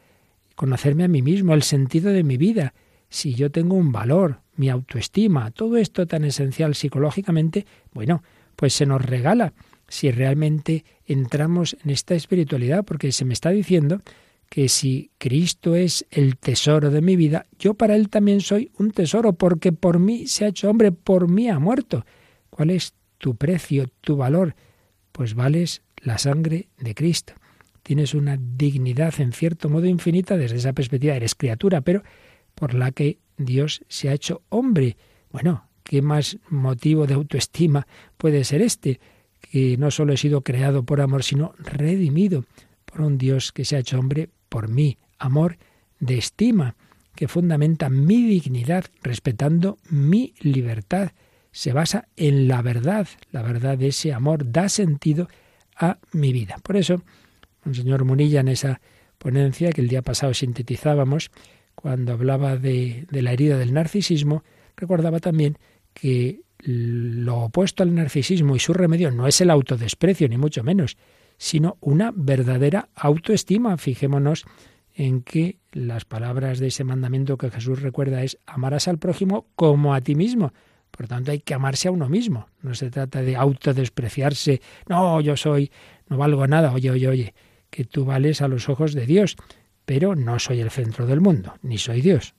conocerme a mí mismo, el sentido de mi vida, si yo tengo un valor, mi autoestima, todo esto tan esencial psicológicamente, bueno, pues se nos regala si realmente entramos en esta espiritualidad, porque se me está diciendo que si Cristo es el tesoro de mi vida, yo para Él también soy un tesoro, porque por mí se ha hecho hombre, por mí ha muerto. ¿Cuál es tu precio, tu valor? Pues vales la sangre de Cristo. Tienes una dignidad en cierto modo infinita desde esa perspectiva, eres criatura, pero por la que Dios se ha hecho hombre. Bueno, ¿qué más motivo de autoestima puede ser este? Que no solo he sido creado por amor, sino redimido por un Dios que se ha hecho hombre por mí. Amor de estima, que fundamenta mi dignidad, respetando mi libertad. Se basa en la verdad. La verdad de ese amor da sentido a mi vida. Por eso, señor Munilla, en esa ponencia que el día pasado sintetizábamos, cuando hablaba de, de la herida del narcisismo, recordaba también que lo opuesto al narcisismo y su remedio no es el autodesprecio, ni mucho menos, sino una verdadera autoestima. Fijémonos en que las palabras de ese mandamiento que Jesús recuerda es amarás al prójimo como a ti mismo. Por tanto, hay que amarse a uno mismo. No se trata de autodespreciarse. No, yo soy, no valgo nada. Oye, oye, oye, que tú vales a los ojos de Dios, pero no soy el centro del mundo, ni soy Dios.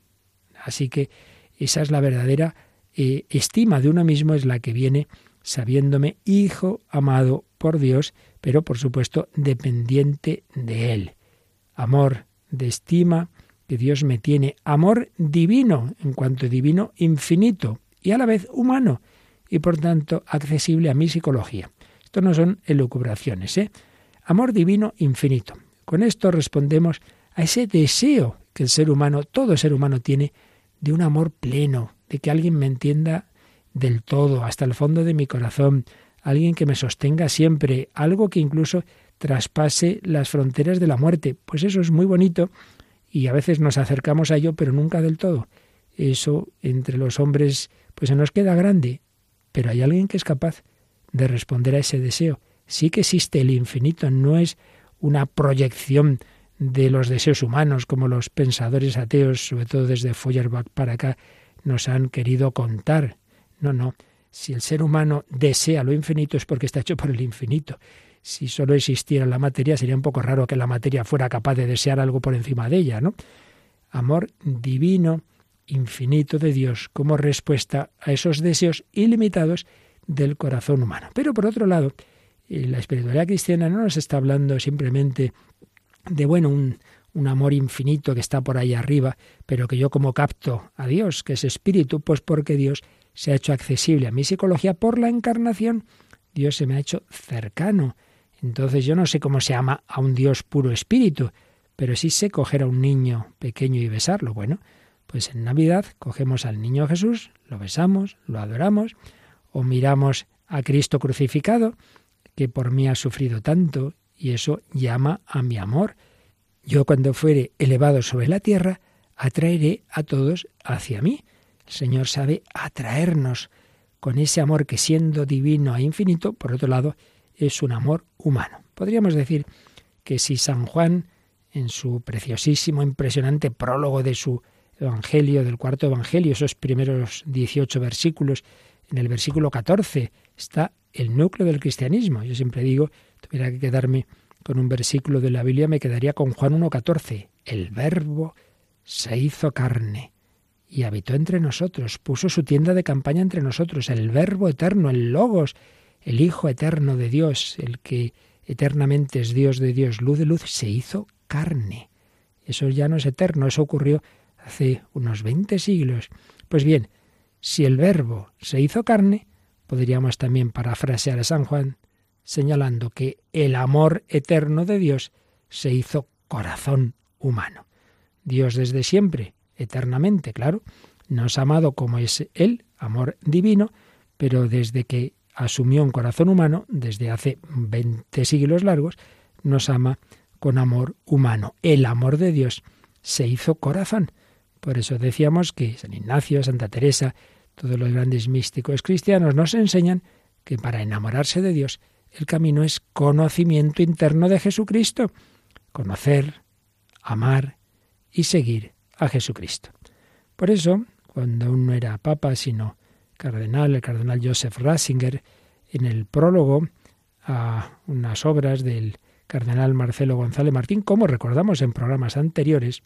Así que esa es la verdadera eh, estima de uno mismo, es la que viene sabiéndome hijo amado por Dios, pero por supuesto dependiente de Él. Amor de estima que Dios me tiene, amor divino, en cuanto divino infinito y a la vez humano, y por tanto accesible a mi psicología. Esto no son elucubraciones, ¿eh? Amor divino infinito. Con esto respondemos a ese deseo que el ser humano, todo ser humano tiene, de un amor pleno, de que alguien me entienda del todo, hasta el fondo de mi corazón, alguien que me sostenga siempre, algo que incluso traspase las fronteras de la muerte. Pues eso es muy bonito y a veces nos acercamos a ello, pero nunca del todo. Eso entre los hombres pues se nos queda grande, pero hay alguien que es capaz de responder a ese deseo. Sí que existe el infinito, no es una proyección de los deseos humanos como los pensadores ateos, sobre todo desde Feuerbach para acá, nos han querido contar. No, no. Si el ser humano desea lo infinito es porque está hecho por el infinito. Si solo existiera la materia, sería un poco raro que la materia fuera capaz de desear algo por encima de ella, ¿no? Amor divino, infinito de Dios, como respuesta a esos deseos ilimitados del corazón humano. Pero por otro lado, eh, la espiritualidad cristiana no nos está hablando simplemente de, bueno, un, un amor infinito que está por ahí arriba, pero que yo como capto a Dios, que es espíritu, pues porque Dios se ha hecho accesible a mi psicología por la encarnación, Dios se me ha hecho cercano. Entonces yo no sé cómo se ama a un Dios puro espíritu, pero sí sé coger a un niño pequeño y besarlo. Bueno, pues en Navidad cogemos al niño Jesús, lo besamos, lo adoramos, o miramos a Cristo crucificado, que por mí ha sufrido tanto, y eso llama a mi amor. Yo cuando fuere elevado sobre la tierra, atraeré a todos hacia mí. El Señor sabe atraernos con ese amor que siendo divino e infinito, por otro lado, es un amor humano. Podríamos decir que si San Juan, en su preciosísimo, impresionante prólogo de su Evangelio, del cuarto Evangelio, esos primeros 18 versículos, en el versículo 14 está el núcleo del cristianismo. Yo siempre digo, tuviera que quedarme con un versículo de la Biblia, me quedaría con Juan 1.14. El verbo se hizo carne y habitó entre nosotros, puso su tienda de campaña entre nosotros, el verbo eterno, el logos, el Hijo eterno de Dios, el que eternamente es Dios de Dios, luz de luz, se hizo carne. Eso ya no es eterno, eso ocurrió hace unos 20 siglos. Pues bien, si el verbo se hizo carne, podríamos también parafrasear a San Juan señalando que el amor eterno de Dios se hizo corazón humano. Dios desde siempre, eternamente, claro, nos ha amado como es Él, amor divino, pero desde que asumió un corazón humano, desde hace 20 siglos largos, nos ama con amor humano. El amor de Dios se hizo corazón. Por eso decíamos que San Ignacio, Santa Teresa, todos los grandes místicos cristianos nos enseñan que para enamorarse de Dios el camino es conocimiento interno de Jesucristo, conocer, amar y seguir a Jesucristo. Por eso, cuando aún no era papa, sino cardenal, el cardenal Joseph Ratzinger, en el prólogo a unas obras del cardenal Marcelo González Martín, como recordamos en programas anteriores,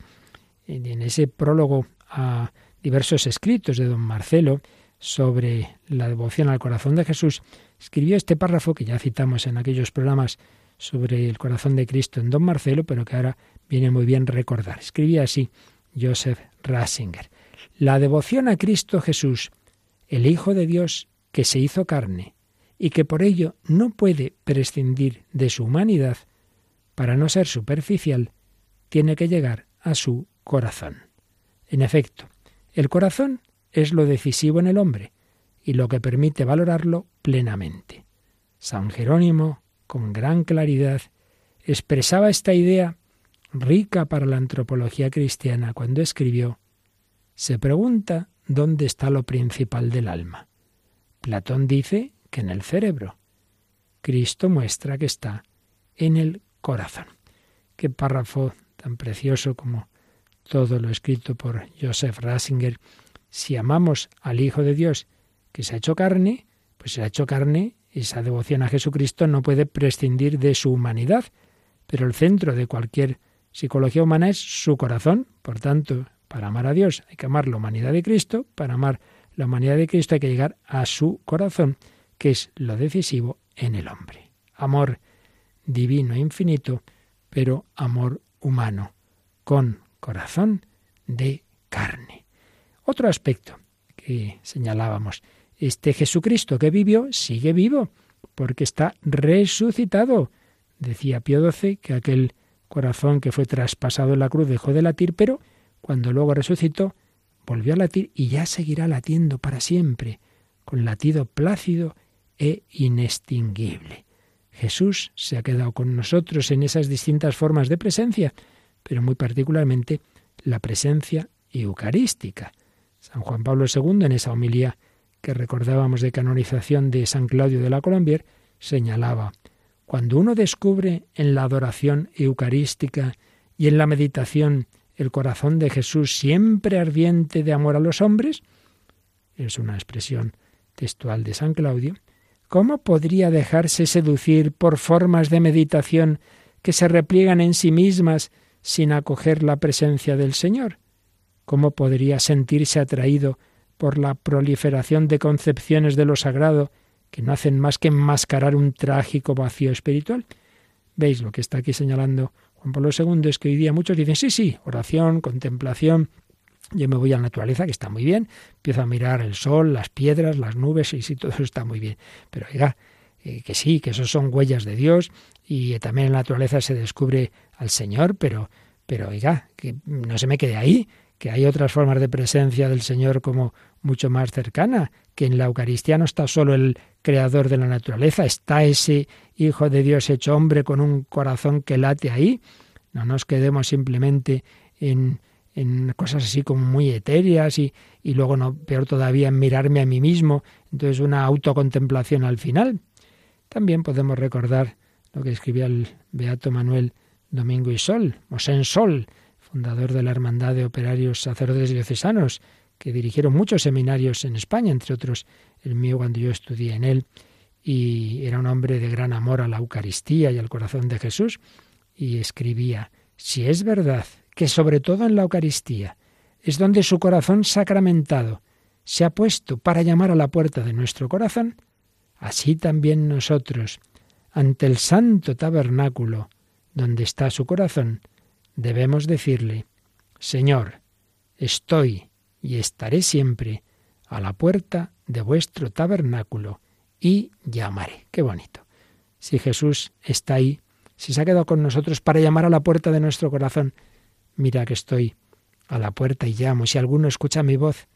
en ese prólogo a diversos escritos de don Marcelo sobre la devoción al corazón de Jesús, escribió este párrafo que ya citamos en aquellos programas sobre el corazón de Cristo en don Marcelo, pero que ahora viene muy bien recordar. Escribía así Joseph Ratzinger. La devoción a Cristo Jesús, el Hijo de Dios que se hizo carne y que por ello no puede prescindir de su humanidad, para no ser superficial, tiene que llegar a su corazón. En efecto, el corazón es lo decisivo en el hombre y lo que permite valorarlo plenamente. San Jerónimo, con gran claridad, expresaba esta idea rica para la antropología cristiana cuando escribió Se pregunta dónde está lo principal del alma. Platón dice que en el cerebro. Cristo muestra que está en el corazón. Qué párrafo tan precioso como todo lo escrito por Joseph Ratzinger. Si amamos al Hijo de Dios que se ha hecho carne, pues se ha hecho carne, esa devoción a Jesucristo no puede prescindir de su humanidad, pero el centro de cualquier psicología humana es su corazón. Por tanto, para amar a Dios hay que amar la humanidad de Cristo, para amar la humanidad de Cristo hay que llegar a su corazón, que es lo decisivo en el hombre. Amor divino e infinito, pero amor humano, con corazón de carne. Otro aspecto que señalábamos, este Jesucristo que vivió sigue vivo, porque está resucitado. Decía Pío XII que aquel corazón que fue traspasado en la cruz dejó de latir, pero cuando luego resucitó, volvió a latir y ya seguirá latiendo para siempre, con latido plácido e inextinguible. Jesús se ha quedado con nosotros en esas distintas formas de presencia, pero muy particularmente la presencia eucarística. San Juan Pablo II, en esa homilía que recordábamos de canonización de San Claudio de la Colombier, señalaba, cuando uno descubre en la adoración eucarística y en la meditación el corazón de Jesús siempre ardiente de amor a los hombres, es una expresión textual de San Claudio, ¿cómo podría dejarse seducir por formas de meditación que se repliegan en sí mismas sin acoger la presencia del Señor? ¿Cómo podría sentirse atraído por la proliferación de concepciones de lo sagrado que no hacen más que enmascarar un trágico vacío espiritual? ¿Veis lo que está aquí señalando Juan Pablo II? Es que hoy día muchos dicen, sí, sí, oración, contemplación, yo me voy a la naturaleza, que está muy bien, empiezo a mirar el sol, las piedras, las nubes, y sí, todo eso está muy bien. Pero oiga, eh, que sí, que esos son huellas de Dios, y también en la naturaleza se descubre al Señor, pero, pero oiga, que no se me quede ahí, que hay otras formas de presencia del Señor como mucho más cercana, que en la Eucaristía no está solo el creador de la naturaleza, está ese Hijo de Dios hecho hombre con un corazón que late ahí. No nos quedemos simplemente en, en cosas así como muy etéreas y, y luego, no, peor todavía, en mirarme a mí mismo. Entonces, una autocontemplación al final. También podemos recordar lo que escribía el Beato Manuel Domingo y Sol, Mosén Sol, fundador de la Hermandad de Operarios Sacerdotes Diocesanos, que dirigieron muchos seminarios en España, entre otros el mío cuando yo estudié en él, y era un hombre de gran amor a la Eucaristía y al corazón de Jesús, y escribía, si es verdad que sobre todo en la Eucaristía es donde su corazón sacramentado se ha puesto para llamar a la puerta de nuestro corazón, así también nosotros, ante el santo tabernáculo donde está su corazón, debemos decirle, Señor, estoy y estaré siempre a la puerta de vuestro tabernáculo y llamaré. Qué bonito. Si Jesús está ahí, si se ha quedado con nosotros para llamar a la puerta de nuestro corazón, mira que estoy a la puerta y llamo. Si alguno escucha mi voz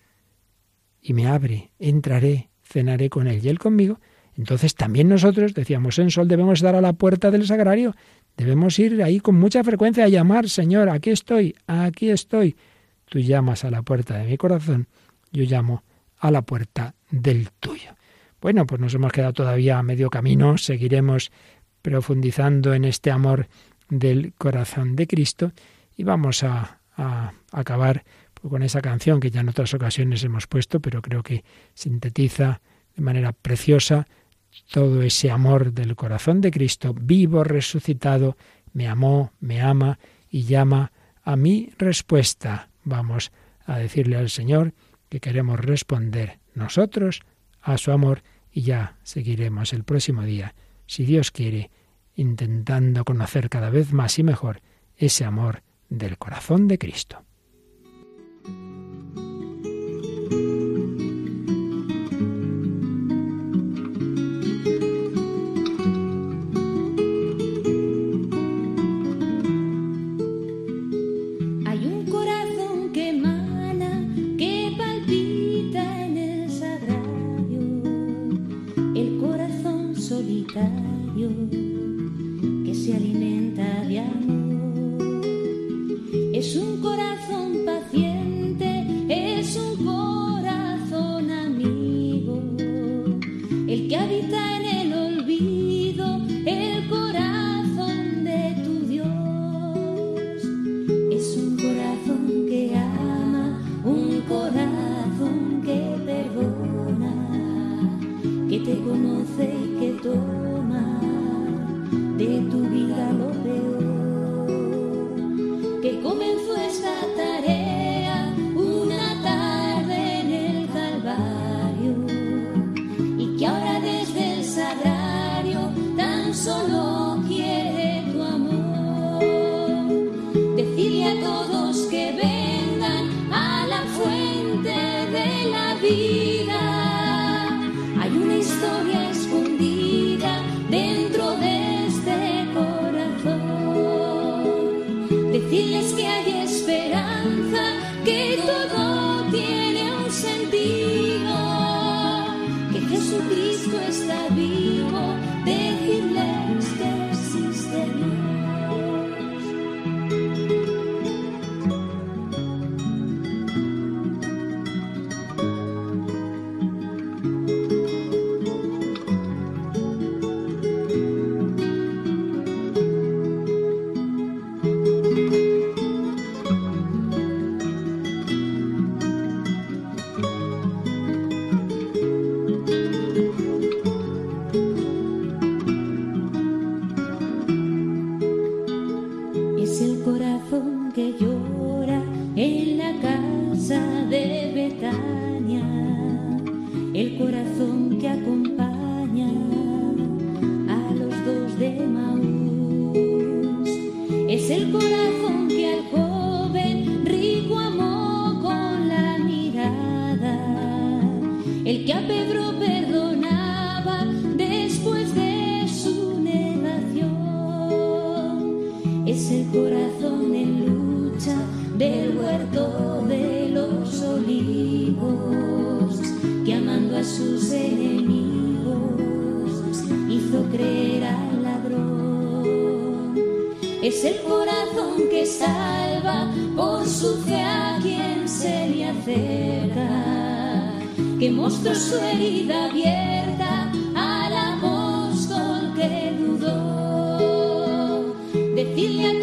y me abre, entraré, cenaré con él y él conmigo, entonces también nosotros, decíamos en Sol, debemos dar a la puerta del sagrario, debemos ir ahí con mucha frecuencia a llamar, Señor, aquí estoy, aquí estoy. Tú llamas a la puerta de mi corazón, yo llamo a la puerta del tuyo. Bueno, pues nos hemos quedado todavía a medio camino, seguiremos profundizando en este amor del corazón de Cristo y vamos a, a acabar con esa canción que ya en otras ocasiones hemos puesto, pero creo que sintetiza de manera preciosa todo ese amor del corazón de Cristo, vivo, resucitado, me amó, me ama y llama a mi respuesta. Vamos a decirle al Señor que queremos responder nosotros a su amor y ya seguiremos el próximo día, si Dios quiere, intentando conocer cada vez más y mejor ese amor del corazón de Cristo. Jelly. del huerto de los olivos, que amando a sus enemigos hizo creer al ladrón. Es el corazón que salva por su fe a quien se le acerca, que mostró su herida abierta al apóstol que dudó. A